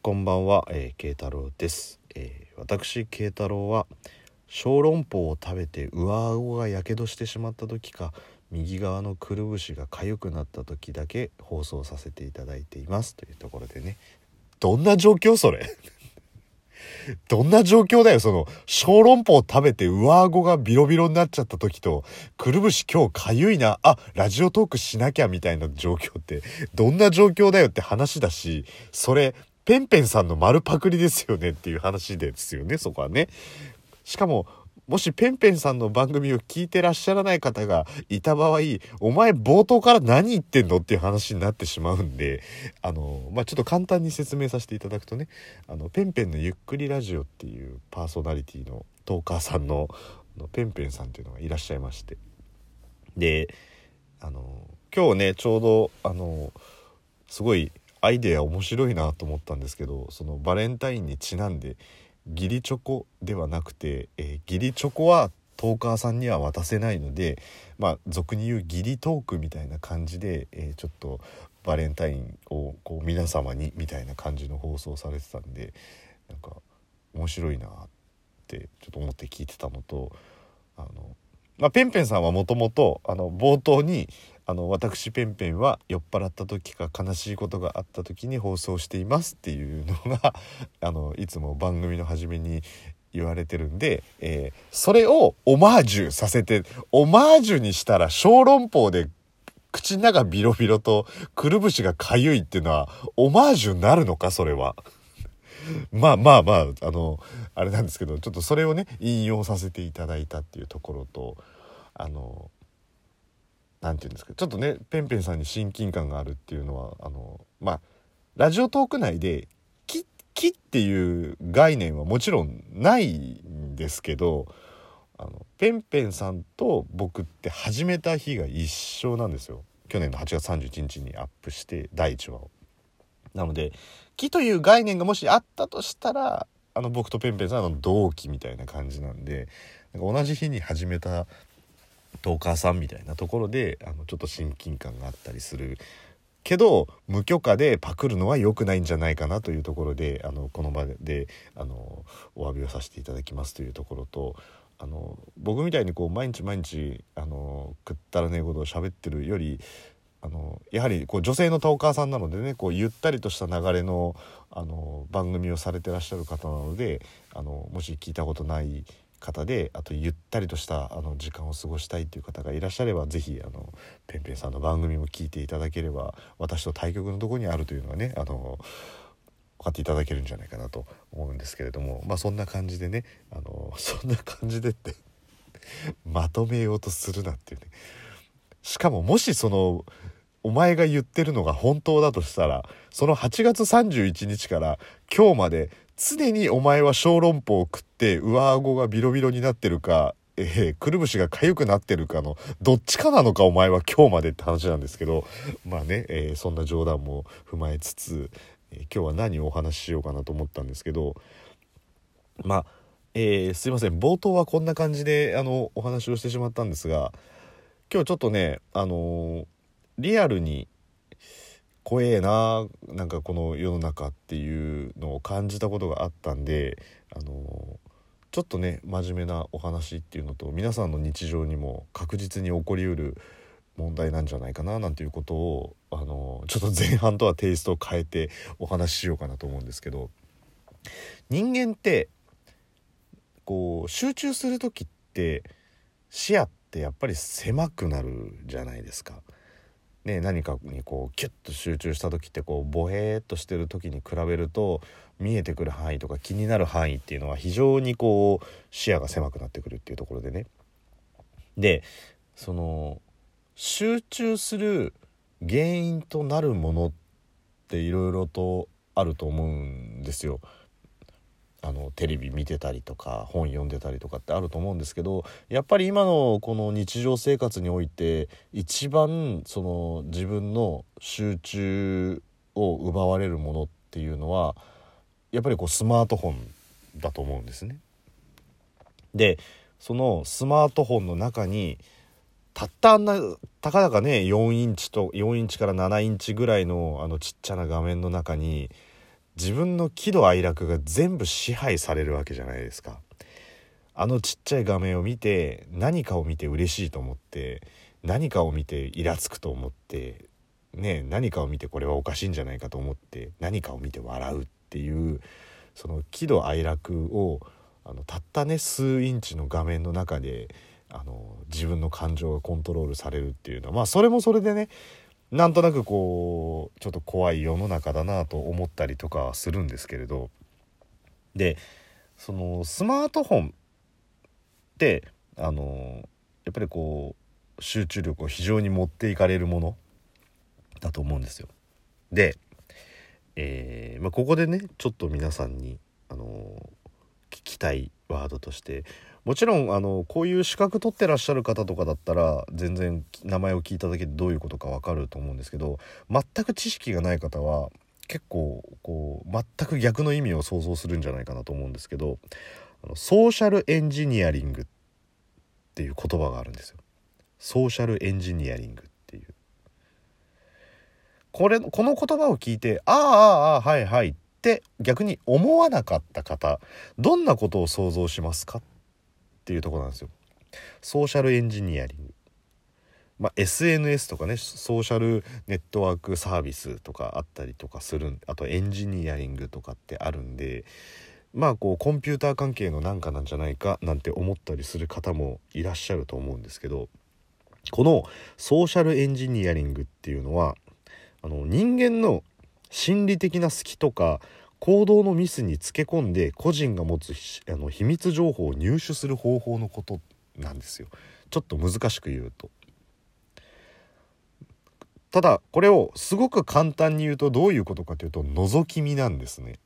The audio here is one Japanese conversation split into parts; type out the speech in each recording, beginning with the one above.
こんばんは、えー、慶太郎です、えー私慶太郎は小籠包を食べて上顎がやけどしてしまった時か右側のくるぶしが痒くなった時だけ放送させていただいています。というところでね。どんな状況それ？どんな状況だよその小籠包を食べて上顎がビロビロになっちゃった時とくるぶし今日かゆいなあラジオトークしなきゃみたいな状況ってどんな状況だよって話だしそれペンペンさんの丸パクリですよねっていう話ですよねそこはね。しかももしペンペンさんの番組を聞いてらっしゃらない方がいた場合お前冒頭から何言ってんのっていう話になってしまうんであの、まあ、ちょっと簡単に説明させていただくとねあのペンペンのゆっくりラジオっていうパーソナリティのトーカーさんののペンペンさんっていうのがいらっしゃいましてであの今日ねちょうどあのすごいアイデア面白いなと思ったんですけどそのバレンタインにちなんで義理チョコではなくて、えー義理チョコはトーカーさんには渡せないのでまあ俗に言う義理トークみたいな感じで、えーちょっとバレンタインをこう皆様にみたいな感じの放送されてたんでなんか面白いなってちょっと思って聞いてたのとあの、まあ、ペンペンさんはもともと冒頭にあの私ペンペンは酔っ払った時か悲しいことがあった時に放送していますっていうのが あのいつも番組の初めに言われてるんで、えーそれをオマージュさせてオマージュにしたら小籠包で口の中ビロビロとくるぶしがかゆいっていうのはオマージュになるのかそれは。まあまあまああのあれなんですけどちょっとそれをね引用させていただいたっていうところとあのなんていうんですかちょっとねペンペンさんに親近感があるっていうのはあのまあラジオトーク内で「木」木っていう概念はもちろんないんですけどあのペンペンさんと僕って始めた日が一緒なんですよ去年の8月31日にアップして第1話を。なので木という概念がもしあったとしたらあの僕とペンペンさんの同期みたいな感じなんでなんか同じ日に始めたトーカーさんみたいなところであのちょっと親近感があったりするけど無許可でパクるのは良くないんじゃないかなというところであのこの場であのお詫びをさせていただきますというところとあの僕みたいにこう毎日毎日あのくったらねえことを喋ってるよりあのやはりこう女性のトーカーさんなのでねこうゆったりとした流れのあの番組をされてらっしゃる方なのであのもし聞いたことない方であとゆったりとしたあの時間を過ごしたいという方がいらっしゃれば是非あのペンペンさんの番組も聞いていただければ私と対局のとこにあるというのはねあの分かっていただけるんじゃないかなと思うんですけれどもまあそんな感じでねあの そんな感じでってまとめようとするなっていうね。しかももしそのお前が言ってるのが本当だとしたらその8月31日から今日まで常にお前は小籠包を食って上顎がビロビロになってるか、えーくるぶしが痒くなってるかのどっちかなのかお前は今日までって話なんですけどまあね、えーそんな冗談も踏まえつつ、えー今日は何をお話ししようかなと思ったんですけどまあ、えーすいません。冒頭はこんな感じであのお話をしてしまったんですが今日ちょっとねあのリアルに怖えななんかこの世の中っていうのを感じたことがあったんであのちょっとね真面目なお話っていうのと皆さんの日常にも確実に起こりうる問題なんじゃないかななんていうことをあのちょっと前半とはテイストを変えてお話ししようかなと思うんですけど人間ってこう集中する時って視野ってやっぱり狭くなるじゃないですか。ね、何かにこうキュッと集中した時ってこうボヘーっとしてる時に比べると見えてくる範囲とか気になる範囲っていうのは非常にこう視野が狭くなってくるっていうところでね。でその集中する原因となるものっていろいろとあると思うんですよ。あのテレビ見てたりとか本読んでたりとかってあると思うんですけどやっぱり今のこの日常生活において一番その自分の集中を奪われるものっていうのはやっぱりこうスマートフォンだと思うんですね。でそのスマートフォンの中にたったあんなたかだかね4インチと4インチから7インチぐらいのあのちっちゃな画面の中に自分の喜怒哀楽が全部支配されるわけじゃないですか。あのちっちゃい画面を見て何かを見て嬉しいと思って何かを見てイラつくと思ってね何かを見てこれはおかしいんじゃないかと思って何かを見て笑うっていうその喜怒哀楽をあのたったね数インチの画面の中であの自分の感情がコントロールされるっていうのはまあそれもそれでねなんとなくこうちょっと怖い世の中だなと思ったりとかするんですけれどでそのスマートフォンってあのやっぱりこう集中力を非常に持っていかれるものだと思うんですよ。で、えーまあ、ここでねちょっと皆さんにあの聞きたいワードとしてもちろんあのこういう資格取ってらっしゃる方とかだったら全然名前を聞いただけでどういうことか分かると思うんですけど全く知識がない方は結構こう全く逆の意味を想像するんじゃないかなと思うんですけどソーシャルエンジニアリングっていう言葉があるんですよ。ソーシャルエンジニアリングっていう。これこの言葉を聞いて「ああああはいはい」って逆に思わなかった方どんなことを想像しますか？ていうとこなんですよ。ソーシャルエンジニアリング。まあ、SNS とかねソーシャルネットワークサービスとかあったりとかするあとエンジニアリングとかってあるんでまあこうコンピューター関係のなんかなんじゃないかなんて思ったりする方もいらっしゃると思うんですけどこのソーシャルエンジニアリングっていうのはあの人間の心理的な隙とか行動のミスにつけ込んで個人が持つあの秘密情報を入手する方法のことなんですよ。ちょっと難しく言うと。ただこれをすごく簡単に言うとどういうことかというと覗き見なんですね。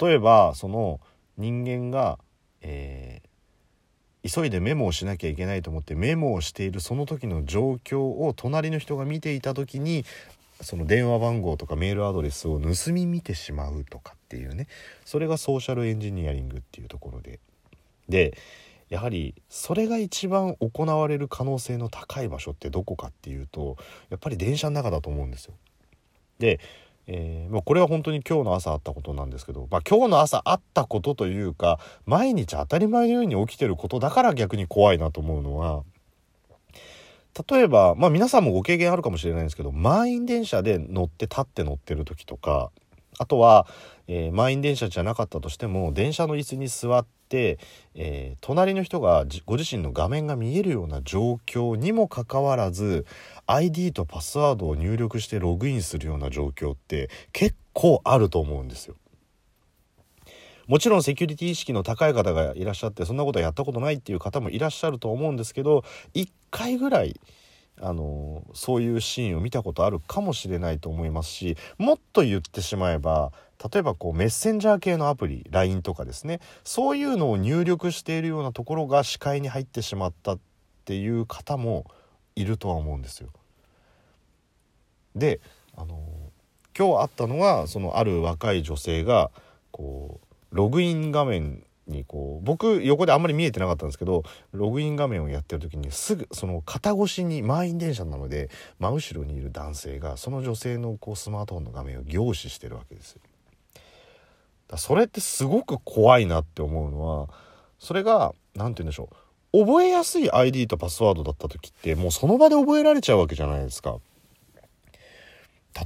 例えばその人間が、えー、急いでメモをしなきゃいけないと思ってメモをしているその時の状況を隣の人が見ていた時にその電話番号とかメールアドレスを盗み見てしまうとかっていうねそれがソーシャルエンジニアリングっていうところででやはりそれが一番行われる可能性の高い場所ってどこかっていうとやっぱり電車の中だと思うんですよ。で、えー、もうこれは本当に今日の朝あったことなんですけど、まあ、今日の朝あったことというか毎日当たり前のように起きてることだから逆に怖いなと思うのは例えば、まあ、皆さんもご経験あるかもしれないんですけど満員電車で乗って立って乗ってる時とかあとは、えー、満員電車じゃなかったとしても電車の椅子に座って、えー、隣の人がご自身の画面が見えるような状況にもかかわらず ID とパスワードを入力してログインするような状況って結構あると思うんですよ。もちろんセキュリティ意識の高い方がいらっしゃってそんなことはやったことないっていう方もいらっしゃると思うんですけど1回ぐらいあのそういうシーンを見たことあるかもしれないと思いますしもっと言ってしまえば例えばこうメッセンジャー系のアプリ LINE とかですねそういうのを入力しているようなところが視界に入ってしまったっていう方もいるとは思うんですよ。であの今日あったのはそのある若い女性がこうログイン画面にこう僕横であんまり見えてなかったんですけどログイン画面をやってる時にすぐその肩越しに満員電車なので真後ろにいる男性がその女性のこうスマートフォンの画面を凝視してるわけですよ。だそれってすごく怖いなって思うのはそれが何て言うんでしょう覚えやすい ID とパスワードだった時ってもうその場で覚えられちゃうわけじゃないですか。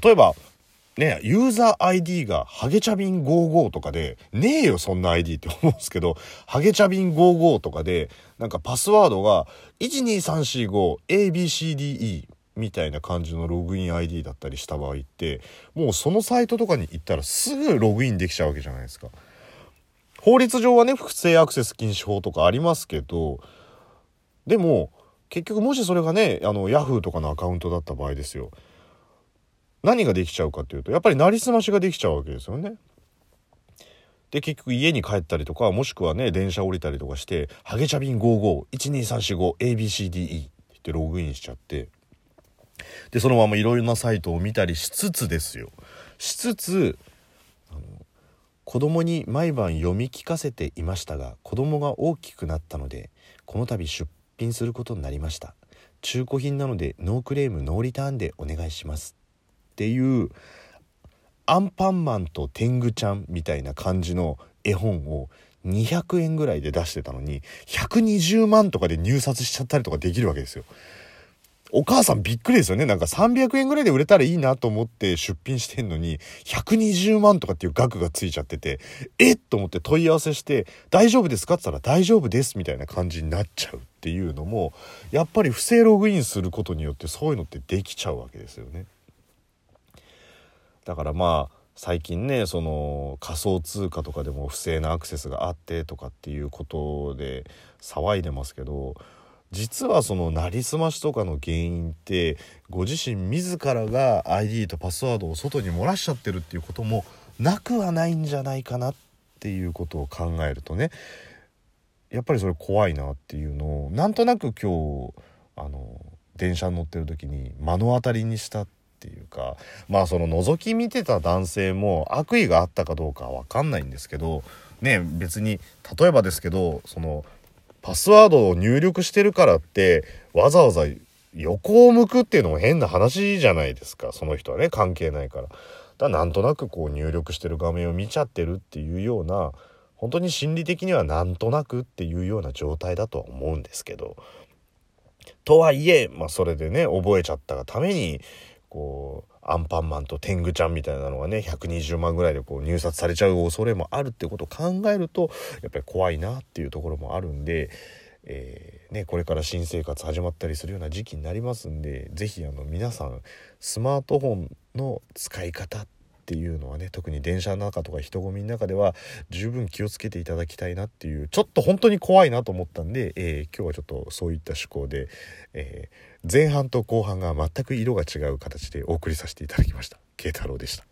例えばね、ユーザー ID がハゲチャビン55とかで、ねえよそんな ID って思うんですけど、ハゲチャビン55とかで、なんかパスワードが 12345ABCDE みたいな感じのログイン ID だったりした場合って、もうそのサイトとかに行ったらすぐログインできちゃうわけじゃないですか。法律上はね、不正アクセス禁止法とかありますけど、でも、結局もしそれがね、あの、Yahoo とかのアカウントだった場合ですよ。何ができちゃうかっていうとやっぱりなりすましができちゃうわけですよね。で結局家に帰ったりとかもしくはね電車降りたりとかして「ハゲチャビン 5512345ABCDE」ってログインしちゃって。でそのままいろいろなサイトを見たりしつつですよ。しつつあの子供に毎晩読み聞かせていましたが子供が大きくなったのでこの度出品することになりました。中古品なのでノークレームノーリターンでお願いします。っていうアンパンマンと天狗ちゃんみたいな感じの絵本を200円ぐらいで出してたのに120万とかで入札しちゃったりとかできるわけですよ。お母さんびっくりですよね。なんか300円ぐらいで売れたらいいなと思って出品してんのに、120万とかっていう額がついちゃってて、えっと思って問い合わせして、大丈夫ですかって言ったら大丈夫ですみたいな感じになっちゃうっていうのも、やっぱり不正ログインすることによってそういうのってできちゃうわけですよね。だからまあ、最近ねその仮想通貨とかでも不正なアクセスがあってとかっていうことで騒いでますけど実はそのなりすましとかの原因ってご自身自らが ID とパスワードを外に漏らしちゃってるっていうこともなくはないんじゃないかなっていうことを考えるとねやっぱりそれ怖いなっていうのをなんとなく今日あの電車に乗ってる時に目の当たりにしたってていうかまあその覗き見てた男性も悪意があったかどうかは分かんないんですけどね別に例えばですけどそのパスワードを入力してるからってわざわざ横を向くっていうのも変な話じゃないですかその人はね関係ないから。だからなんとなくこう入力してる画面を見ちゃってるっていうような本当に心理的にはなんとなくっていうような状態だとは思うんですけどとはいえ、まあ、それでね覚えちゃったがためにこうアンパンマンと天狗ちゃんみたいなのがね120万ぐらいでこう入札されちゃう恐れもあるってことを考えるとやっぱり怖いなっていうところもあるんで、えー、ね、これから新生活始まったりするような時期になりますんで是非皆さんスマートフォンの使い方っていうのはね特に電車の中とか人混みの中では十分気をつけていただきたいなっていうちょっと本当に怖いなと思ったんで、えー、今日はちょっとそういった趣向で、えー、前半と後半が全く色が違う形でお送りさせていただきました。慶太郎でした。